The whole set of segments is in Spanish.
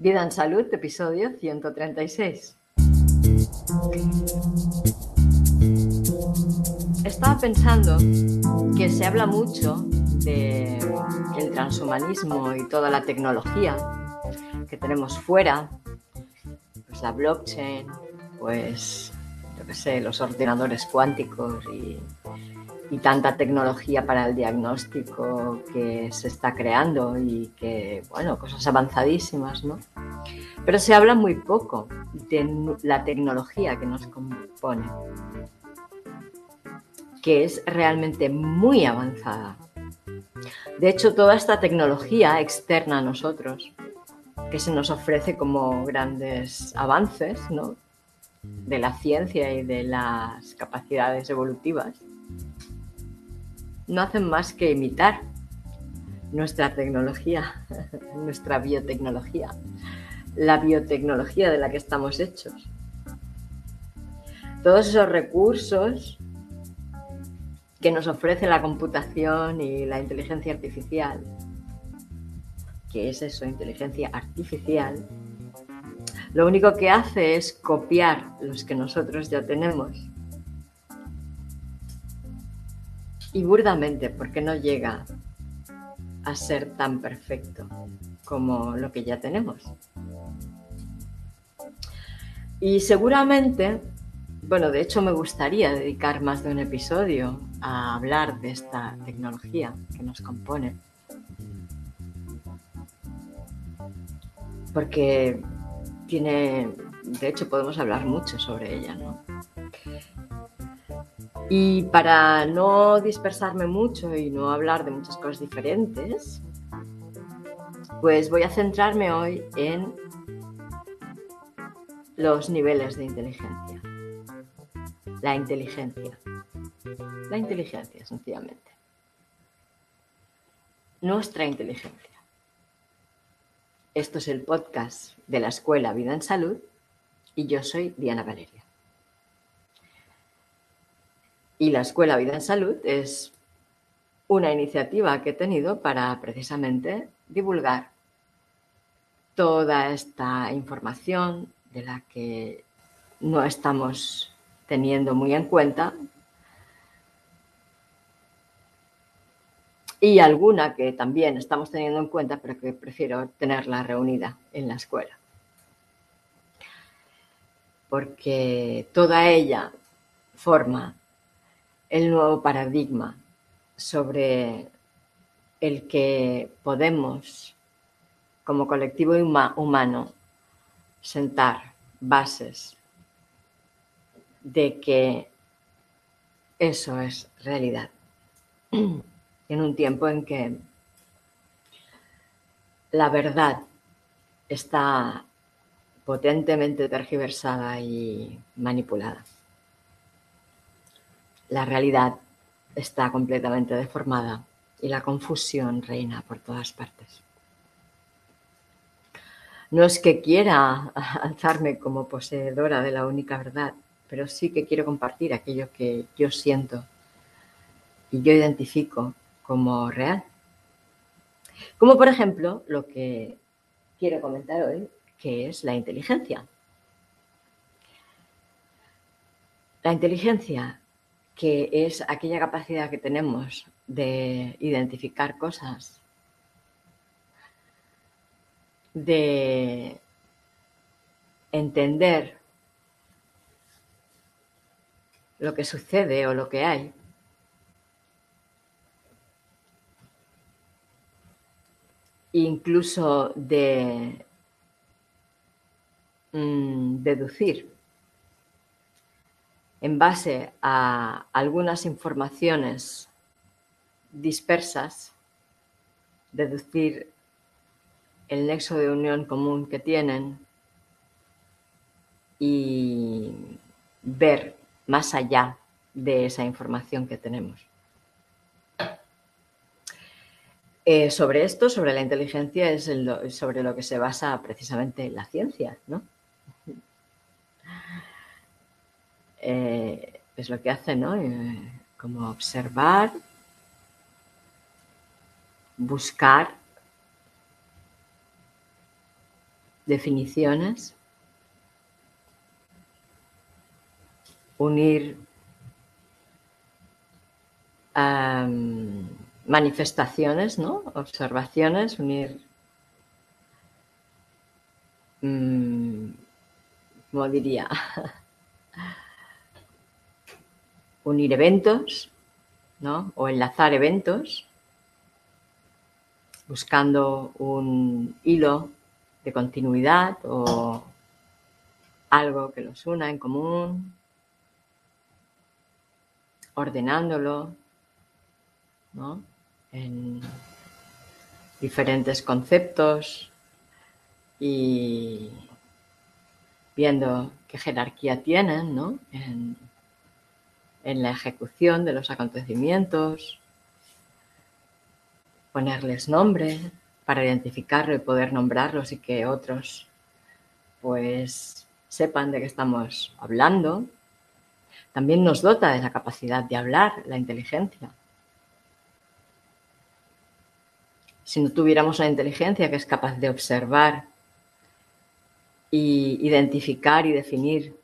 Vida en Salud, episodio 136. Estaba pensando que se habla mucho del transhumanismo y toda la tecnología que tenemos fuera, pues la blockchain, pues yo qué sé, los ordenadores cuánticos y, y tanta tecnología para el diagnóstico que se está creando y que, bueno, cosas avanzadísimas, ¿no? Pero se habla muy poco de la tecnología que nos compone, que es realmente muy avanzada. De hecho, toda esta tecnología externa a nosotros, que se nos ofrece como grandes avances ¿no? de la ciencia y de las capacidades evolutivas, no hacen más que imitar nuestra tecnología, nuestra biotecnología, la biotecnología de la que estamos hechos. Todos esos recursos que nos ofrece la computación y la inteligencia artificial, que es eso, inteligencia artificial, lo único que hace es copiar los que nosotros ya tenemos y burdamente porque no llega a ser tan perfecto como lo que ya tenemos. Y seguramente, bueno, de hecho me gustaría dedicar más de un episodio a hablar de esta tecnología que nos compone. Porque tiene, de hecho podemos hablar mucho sobre ella, ¿no? Y para no dispersarme mucho y no hablar de muchas cosas diferentes, pues voy a centrarme hoy en los niveles de inteligencia. La inteligencia. La inteligencia, sencillamente. Nuestra inteligencia. Esto es el podcast de la Escuela Vida en Salud y yo soy Diana Valeria. Y la Escuela Vida en Salud es una iniciativa que he tenido para precisamente divulgar toda esta información de la que no estamos teniendo muy en cuenta y alguna que también estamos teniendo en cuenta, pero que prefiero tenerla reunida en la escuela. Porque toda ella forma el nuevo paradigma sobre el que podemos, como colectivo humano, sentar bases de que eso es realidad. En un tiempo en que la verdad está potentemente tergiversada y manipulada la realidad está completamente deformada y la confusión reina por todas partes. No es que quiera alzarme como poseedora de la única verdad, pero sí que quiero compartir aquello que yo siento y yo identifico como real. Como por ejemplo lo que quiero comentar hoy, que es la inteligencia. La inteligencia que es aquella capacidad que tenemos de identificar cosas, de entender lo que sucede o lo que hay. Incluso de mm, deducir en base a algunas informaciones dispersas, deducir el nexo de unión común que tienen y ver más allá de esa información que tenemos. Eh, sobre esto, sobre la inteligencia, es sobre lo que se basa precisamente la ciencia, ¿no? Eh, es lo que hace, ¿no? Eh, como observar, buscar definiciones, unir manifestaciones, ¿no? observaciones, unir, ¿cómo diría? unir eventos, ¿no? O enlazar eventos, buscando un hilo de continuidad o algo que los una en común, ordenándolo, ¿no? En diferentes conceptos y viendo qué jerarquía tienen, ¿no? En la ejecución de los acontecimientos, ponerles nombre para identificarlo y poder nombrarlos y que otros pues sepan de qué estamos hablando. También nos dota de la capacidad de hablar, la inteligencia. Si no tuviéramos una inteligencia que es capaz de observar y identificar y definir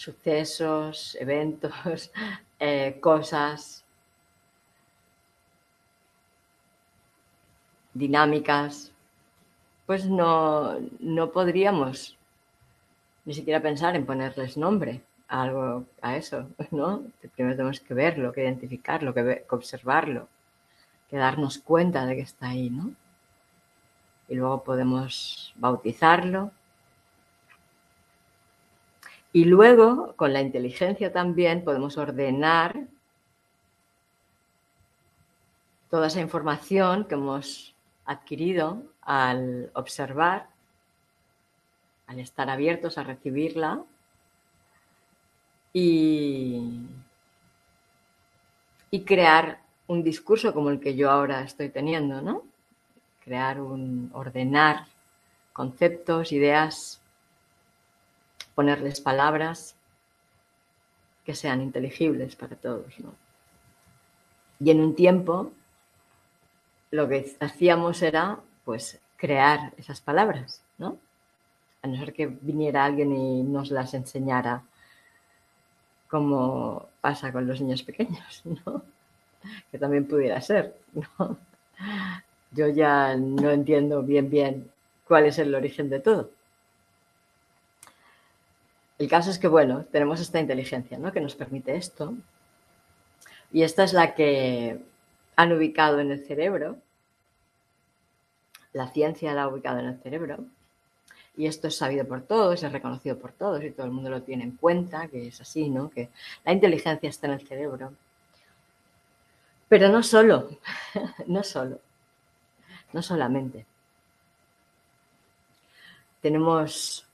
sucesos, eventos, eh, cosas, dinámicas, pues no, no podríamos ni siquiera pensar en ponerles nombre a algo, a eso, ¿no? Primero tenemos que verlo, que identificarlo, que, que observarlo, que darnos cuenta de que está ahí, ¿no? Y luego podemos bautizarlo y luego, con la inteligencia también, podemos ordenar toda esa información que hemos adquirido al observar, al estar abiertos a recibirla y, y crear un discurso como el que yo ahora estoy teniendo, ¿no? Crear un, ordenar conceptos, ideas ponerles palabras que sean inteligibles para todos. Y en un tiempo lo que hacíamos era pues crear esas palabras, ¿no? A no ser que viniera alguien y nos las enseñara como pasa con los niños pequeños, ¿no? Que también pudiera ser, ¿no? Yo ya no entiendo bien bien cuál es el origen de todo. El caso es que, bueno, tenemos esta inteligencia ¿no? que nos permite esto. Y esta es la que han ubicado en el cerebro. La ciencia la ha ubicado en el cerebro. Y esto es sabido por todos, es reconocido por todos y todo el mundo lo tiene en cuenta, que es así, ¿no? Que la inteligencia está en el cerebro. Pero no solo, no solo, no solamente. Tenemos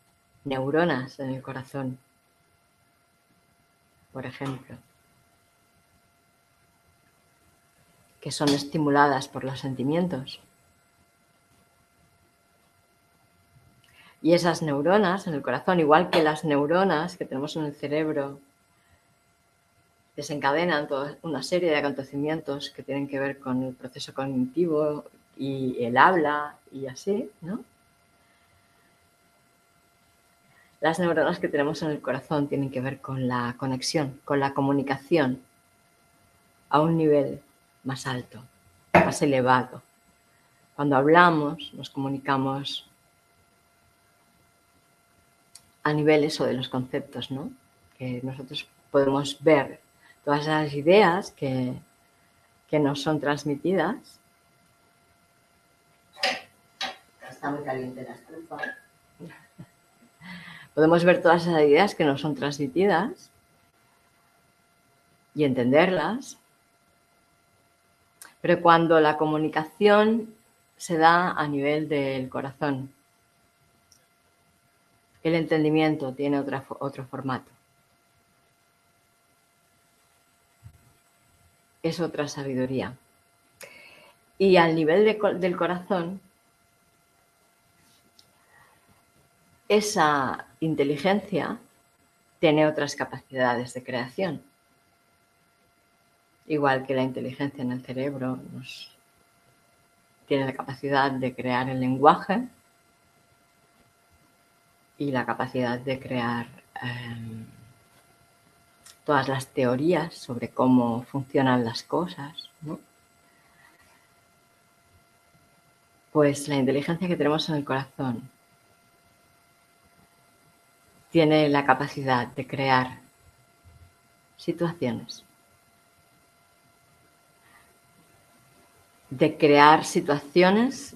neuronas en el corazón, por ejemplo, que son estimuladas por los sentimientos. Y esas neuronas en el corazón, igual que las neuronas que tenemos en el cerebro, desencadenan toda una serie de acontecimientos que tienen que ver con el proceso cognitivo y el habla y así, ¿no? Las neuronas que tenemos en el corazón tienen que ver con la conexión, con la comunicación a un nivel más alto, más elevado. Cuando hablamos, nos comunicamos a niveles o de los conceptos, ¿no? Que nosotros podemos ver todas esas ideas que, que nos son transmitidas. Está muy caliente la estufa podemos ver todas esas ideas que nos son transmitidas y entenderlas. Pero cuando la comunicación se da a nivel del corazón, el entendimiento tiene otro formato. Es otra sabiduría. Y al nivel del corazón, esa inteligencia tiene otras capacidades de creación. Igual que la inteligencia en el cerebro tiene la capacidad de crear el lenguaje y la capacidad de crear em, todas las teorías sobre cómo funcionan las cosas. Pues la inteligencia que tenemos en el corazón tiene la capacidad de crear situaciones, de crear situaciones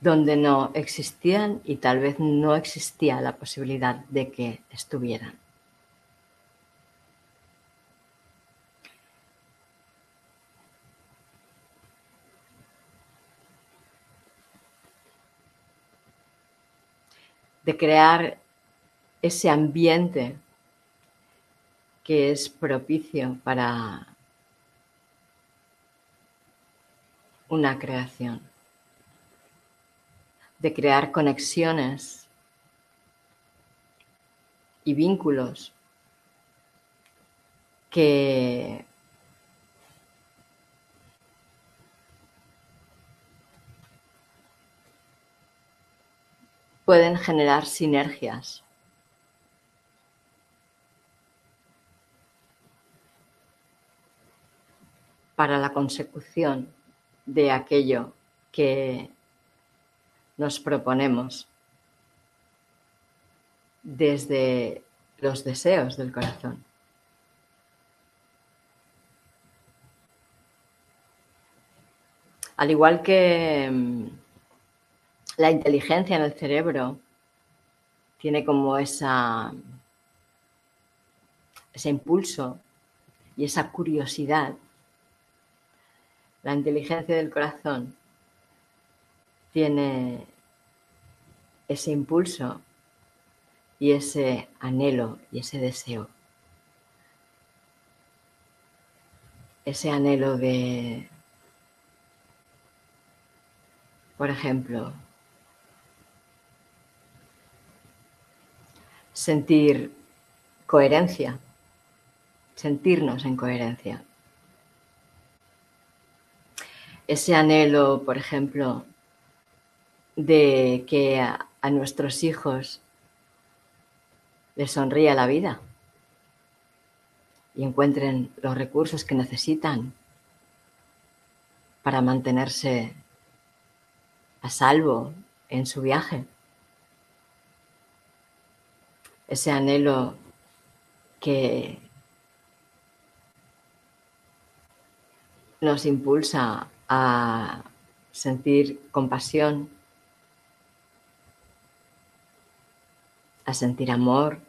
donde no existían y tal vez no existía la posibilidad de que estuvieran. De crear ese ambiente que es propicio para una creación, de crear conexiones y vínculos que pueden generar sinergias. para la consecución de aquello que nos proponemos desde los deseos del corazón. Al igual que mm, la inteligencia en el cerebro tiene como esa, ese impulso y esa curiosidad. La inteligencia del corazón tiene ese impulso y ese anhelo y ese deseo. Ese anhelo de, por ejemplo, sentir coherencia, sentirnos en coherencia. Ese anhelo, por ejemplo, de que a, nuestros hijos les sonría la vida y encuentren los recursos que necesitan para mantenerse a salvo en su viaje ese anhelo que nos impulsa a sentir compasión, a sentir amor,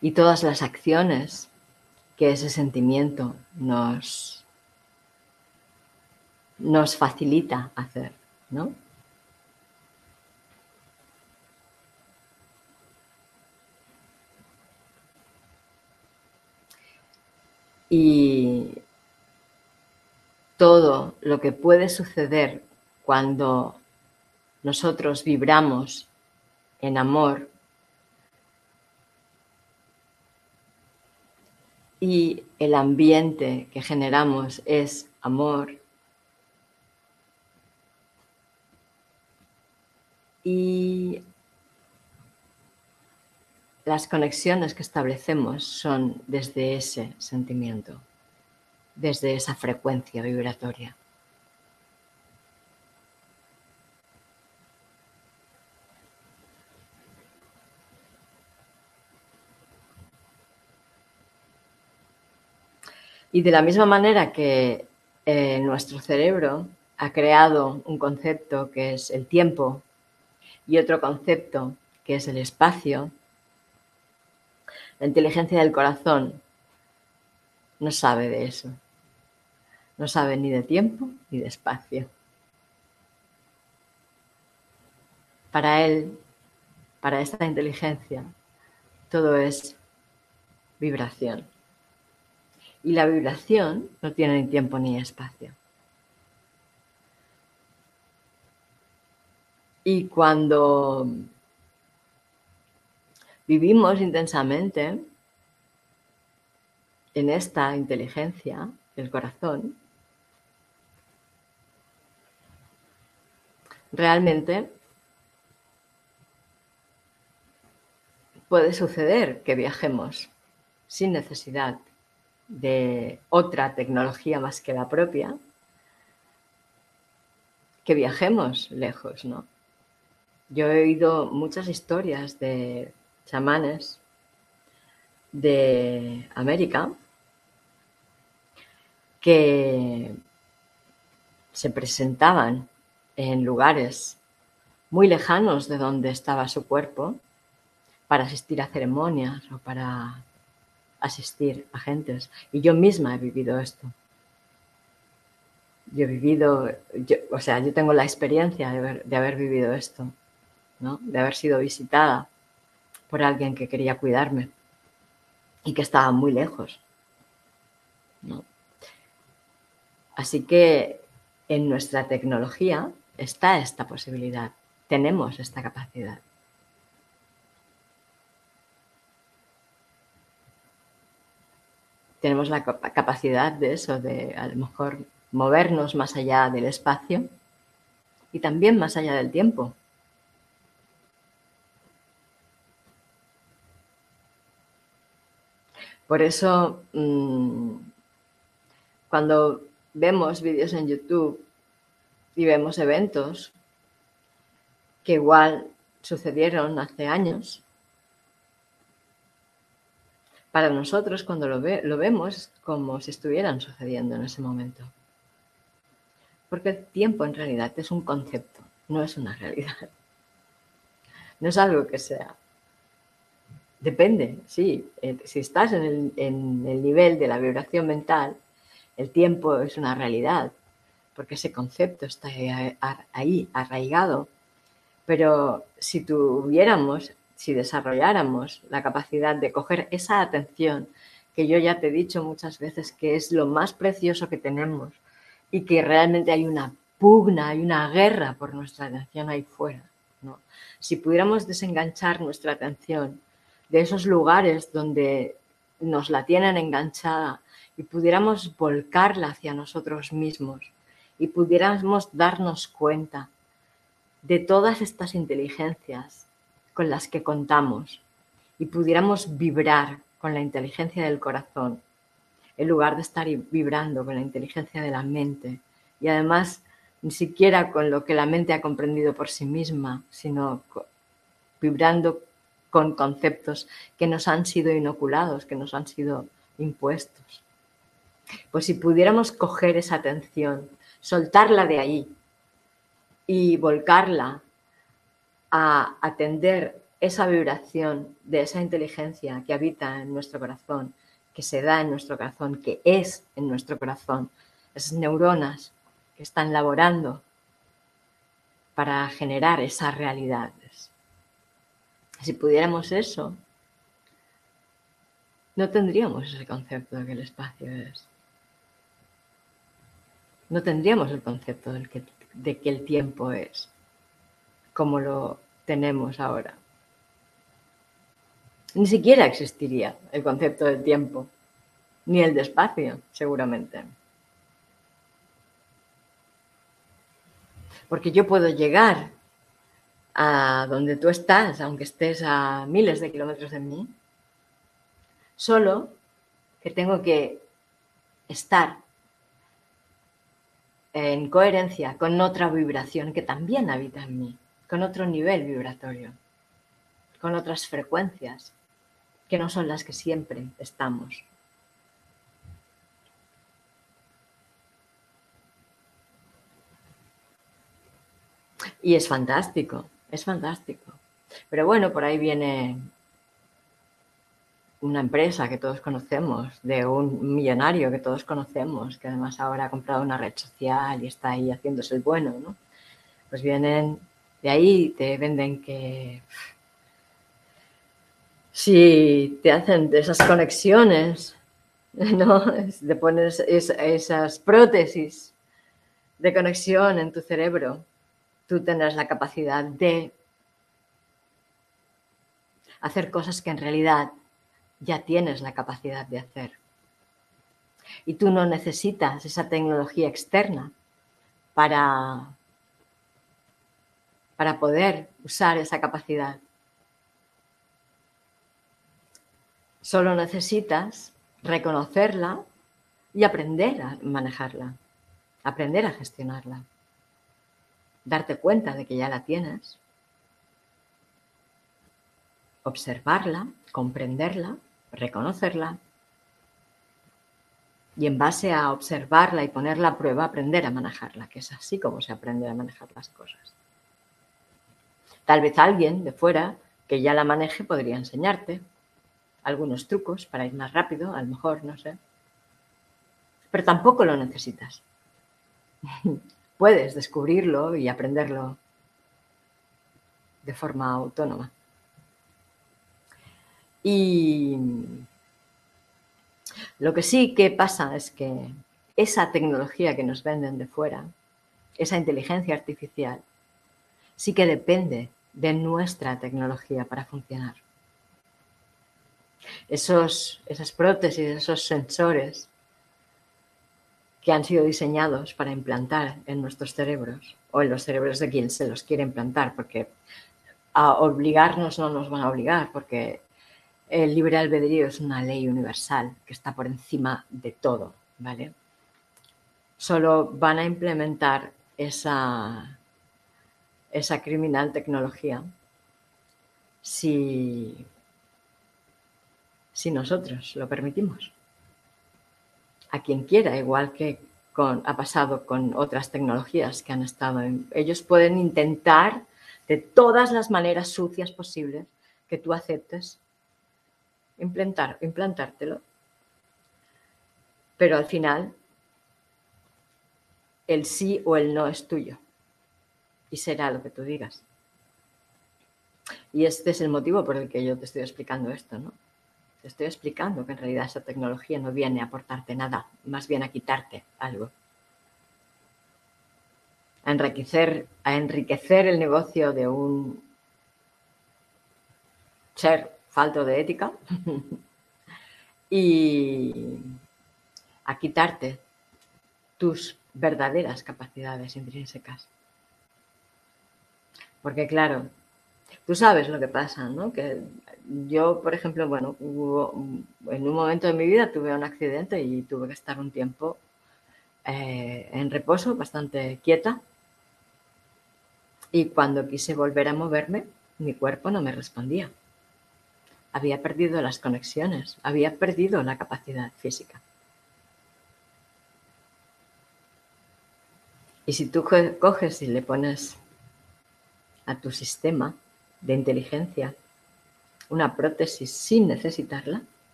y todas las acciones que ese sentimiento nos, nos facilita hacer, ¿no? Y todo lo que puede suceder cuando nosotros vibramos en amor. Y el ambiente que generamos es amor. Y las conexiones que establecemos son desde ese sentimiento, desde esa frecuencia vibratoria. Y de la misma manera que eh, nuestro cerebro ha creado un concepto que es el tiempo y otro concepto que es el espacio, la inteligencia del corazón no sabe de eso. No sabe ni de tiempo ni de espacio. Para él, para esta inteligencia, todo es vibración. Y la vibración no tiene ni tiempo ni espacio. Y cuando vivimos intensamente, en esta inteligencia, el corazón, realmente puede suceder que viajemos sin necesidad de otra tecnología más que la propia, que viajemos lejos, ¿no? Yo he oído muchas historias de chamanes de América que se presentaban en lugares muy lejanos de donde estaba su cuerpo para asistir a ceremonias o para asistir a gentes. Y yo misma he vivido esto. Yo he vivido, o sea, yo tengo la experiencia de haber, de haber vivido esto, ¿no? de haber sido visitada por alguien que quería cuidarme y que estaba muy lejos. ¿no? Así que en nuestra tecnología está esta posibilidad, tenemos esta capacidad. Tenemos la capacidad de eso, de a lo mejor movernos más allá del espacio y también más allá del tiempo. Por eso, mm, cuando vemos vídeos en YouTube y vemos eventos que igual sucedieron hace años, para nosotros cuando lo, lo vemos como si estuvieran sucediendo en ese momento. Porque el tiempo en realidad es un concepto, no es una realidad. No es algo que sea. Depende, sí. Eh, si estás en el, nivel de la vibración mental, el tiempo es una realidad, porque ese concepto está ahí, arraigado. Pero si tuviéramos, si desarrolláramos la capacidad de coger esa atención, que yo ya te he dicho muchas veces que es lo más precioso que tenemos y que realmente hay una pugna, hay una guerra por nuestra atención ahí fuera. ¿no? Si pudiéramos desenganchar nuestra atención de esos lugares donde nos la tienen enganchada y pudiéramos volcarla hacia nosotros mismos y pudiéramos darnos cuenta de todas estas inteligencias con las que contamos y pudiéramos vibrar con la inteligencia del corazón en lugar de estar vibrando con la inteligencia de la mente y además ni siquiera con lo que la mente ha comprendido por sí misma, sino vibrando con conceptos que nos han sido inoculados, que nos han sido impuestos. Pues si pudiéramos coger esa atención, soltarla de ahí y volcarla a atender esa vibración de esa inteligencia que habita en nuestro corazón, que se da en nuestro corazón, que es en nuestro corazón, esas neuronas que están laborando para generar esas realidades. Si pudiéramos eso, no tendríamos ese concepto de que el espacio es no tendríamos el concepto de que, de el tiempo es como lo tenemos ahora. Ni siquiera existiría el concepto del tiempo, ni el de espacio, seguramente. Porque yo puedo llegar a donde tú estás, aunque estés a miles de kilómetros de mí, solo que tengo que estar en coherencia con otra vibración que también habita en mí, con otro nivel vibratorio, con otras frecuencias que no son las que siempre estamos. Y es fantástico, es fantástico. Pero bueno, por ahí viene una empresa que todos conocemos, de un millonario que todos conocemos, que además ahora ha comprado una red social y está ahí haciéndose el bueno, ¿no? Pues vienen de ahí, te venden que si te hacen esas conexiones, ¿no? Te pones esas prótesis de conexión en tu cerebro, tú tendrás la capacidad de hacer cosas que en realidad ya tienes la capacidad de hacer. Y tú no necesitas esa tecnología externa para, para poder usar esa capacidad. Solo necesitas reconocerla y aprender a manejarla, aprender a gestionarla, darte cuenta de que ya la tienes, observarla, comprenderla, reconocerla y en base a observarla y ponerla a prueba aprender a manejarla, que es así como se aprende a manejar las cosas. Tal vez alguien de fuera que ya la maneje podría enseñarte algunos trucos para ir más rápido, a lo mejor, no sé. Pero tampoco lo necesitas. Puedes descubrirlo y aprenderlo de forma autónoma. Y lo que sí que pasa es que esa tecnología que nos venden de fuera, esa inteligencia artificial, sí que depende de nuestra tecnología para funcionar. Esos, esas prótesis, esos sensores que han sido diseñados para implantar en nuestros cerebros o en los cerebros de quien se los quiere implantar, porque a obligarnos no nos van a obligar, porque el libre albedrío es una ley universal que está por encima de todo, ¿vale? Solo van a implementar esa, esa criminal tecnología si, si nosotros lo permitimos. A quien quiera, igual que con, ha pasado con otras tecnologías que han estado en... Ellos pueden intentar de todas las maneras sucias posibles que tú aceptes implantar, implantártelo. Pero al final, el sí o el no es tuyo. Y será lo que tú digas. Y este es el motivo por el que yo te estoy explicando esto, ¿no? Te estoy explicando que en realidad esa tecnología no viene a aportarte nada, más bien a quitarte algo. A enriquecer, a enriquecer el negocio de un ser falto de ética y a quitarte tus verdaderas capacidades intrínsecas. Porque claro, tú sabes lo que pasa, ¿no? Que yo, por ejemplo, bueno, en un momento de mi vida tuve un accidente y tuve que estar un tiempo eh, en reposo, bastante quieta. Y cuando quise volver a moverme, mi cuerpo no me respondía había perdido las conexiones, había perdido la capacidad física. Y si tú coges y le pones a tu sistema de inteligencia una prótesis sin necesitarla,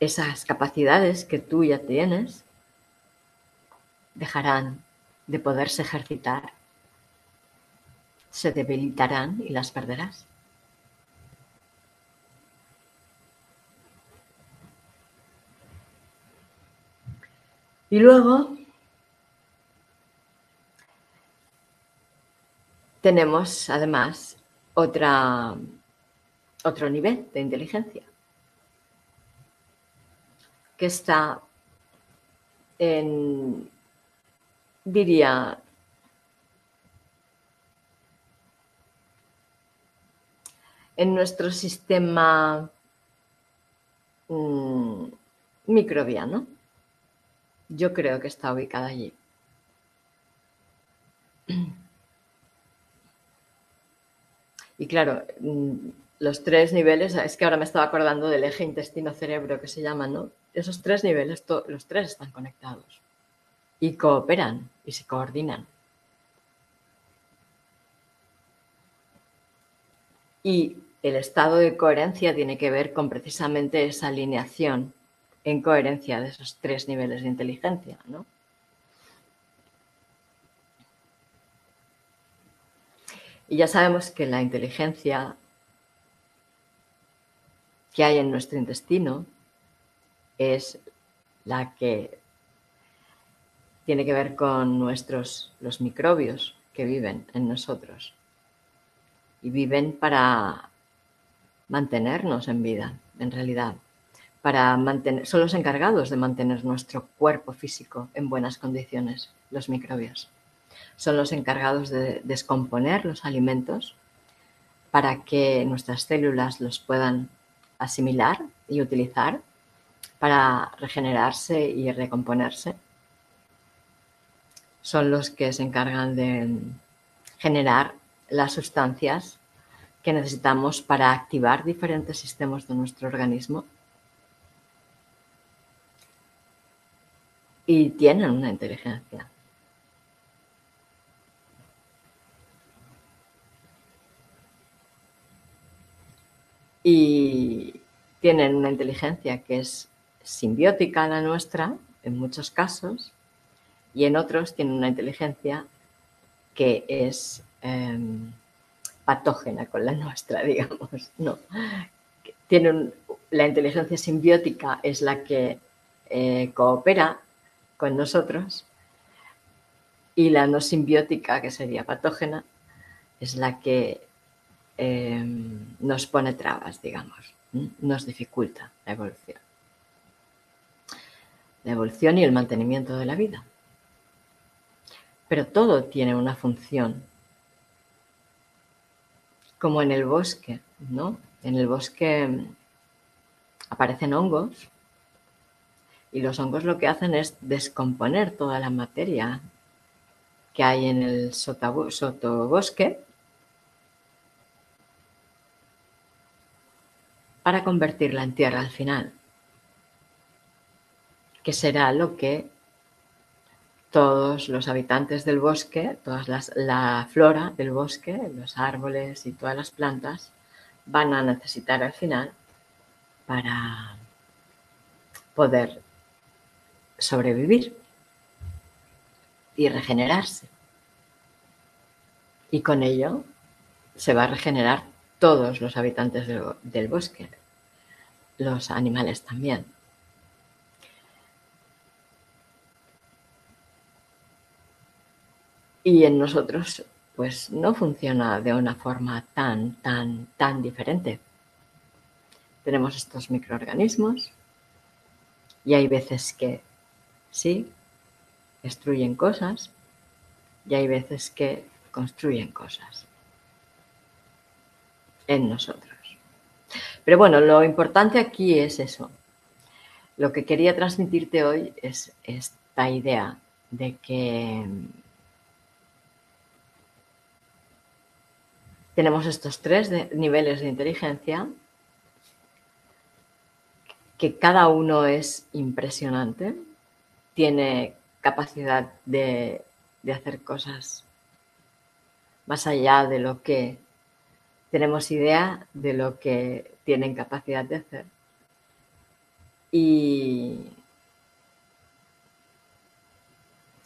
esas capacidades que tú ya tienes dejarán de poderse ejercitar se debilitarán y las perderás. Y luego tenemos además otra, otro nivel de inteligencia que está en, diría, en nuestro sistema mm, microbiano. Yo creo que está ubicada allí. Y claro, mm, los tres niveles, es que ahora me estaba acordando del eje intestino-cerebro que se llama, ¿no? Esos tres niveles, los tres están conectados y cooperan y se coordinan. Y el estado de coherencia tiene que ver con precisamente esa alineación en coherencia de esos tres niveles de inteligencia, ¿no? Y ya sabemos que la inteligencia que hay en nuestro intestino es la que tiene que ver con nuestros los microbios que viven en nosotros y viven para mantenernos en vida. en realidad, para mantener, son los encargados de mantener nuestro cuerpo físico en buenas condiciones, los microbios. Son los encargados de descomponer los alimentos para que nuestras células los puedan asimilar y utilizar para regenerarse y recomponerse. Son los que se encargan de generar las sustancias que necesitamos para activar diferentes sistemas de nuestro organismo. Y tienen una inteligencia. Y tienen una inteligencia que es simbiótica a la nuestra, en muchos casos, y en otros tienen una inteligencia que es em, patógena con la nuestra, digamos. No. Tienen, la inteligencia simbiótica es la que eh, coopera con nosotros y la no simbiótica, que sería patógena, es la que em, nos pone trabas, digamos, nos dificulta la evolución. La evolución y el mantenimiento de la vida. Pero todo tiene una función como en el bosque, ¿no? En el bosque mm, aparecen hongos y los hongos lo que hacen es descomponer toda la materia que hay en el sotobosque para convertirla en tierra al final, que será lo que todos los habitantes del bosque, toda la flora del bosque, los árboles y todas las plantas van a necesitar al final para poder sobrevivir y regenerarse. Y con ello se va a regenerar todos los habitantes del, bosque, los animales también. Y en nosotros, pues no funciona de una forma tan, tan, tan diferente. Tenemos estos microorganismos y hay veces que sí, destruyen cosas y hay veces que construyen cosas en nosotros. Pero bueno, lo importante aquí es eso. Lo que quería transmitirte hoy es esta idea de que tenemos estos tres niveles de inteligencia, que cada uno es impresionante, tiene capacidad de, de hacer cosas más allá de lo que tenemos idea de lo que tienen capacidad de hacer. Y,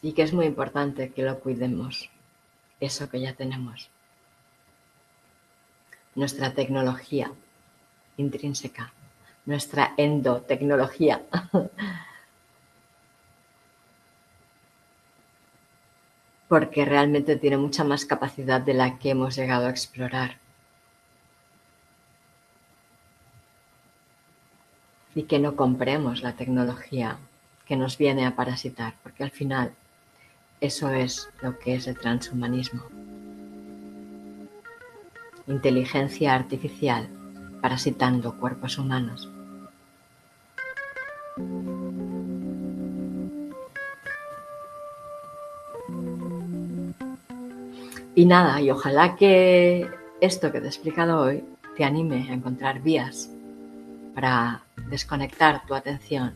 y que es muy importante que lo cuidemos, eso que ya tenemos nuestra tecnología intrínseca, nuestra endotecnología. Porque realmente tiene mucha más capacidad de la que hemos llegado a explorar. Y que no compremos la tecnología que nos viene a parasitar, porque al final eso es lo que es el transhumanismo inteligencia artificial parasitando cuerpos humanos. Y nada, y ojalá que esto que te he explicado hoy te anime a encontrar vías para desconectar tu atención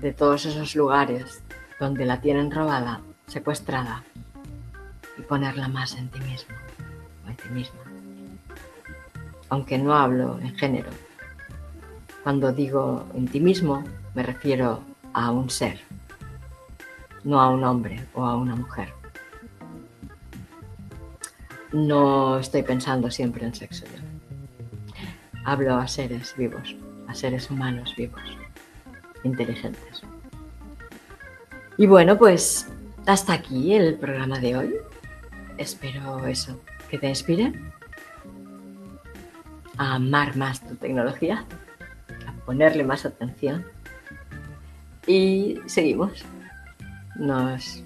de todos esos lugares donde la tienen robada, secuestrada y ponerla más en ti mismo o en ti misma aunque no hablo en género. Cuando digo en ti mismo, me refiero a un ser, no a un hombre o a una mujer. No estoy pensando siempre en sexo. Hablo a seres vivos, a seres humanos vivos, inteligentes. Y bueno, pues hasta aquí el programa de hoy. Espero eso, que te inspire a amar más tu tecnología ponerle más atención. Y seguimos. Nos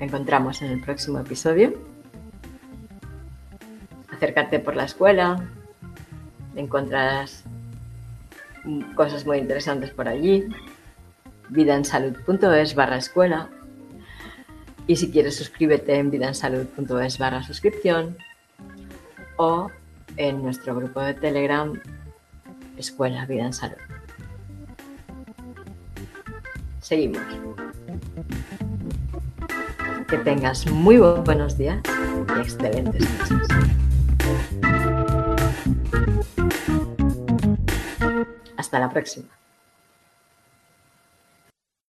encontramos en el próximo episodio. Acércate por la escuela, encontrarás cosas muy interesantes por allí. vidaensalud.es barra escuela. Y si quieres suscríbete en vidaensalud.es barra suscripción o en nuestro grupo de Telegram Escuela Vida en Salud. Seguimos. Que tengas muy buenos días y excelentes noches. Hasta la próxima.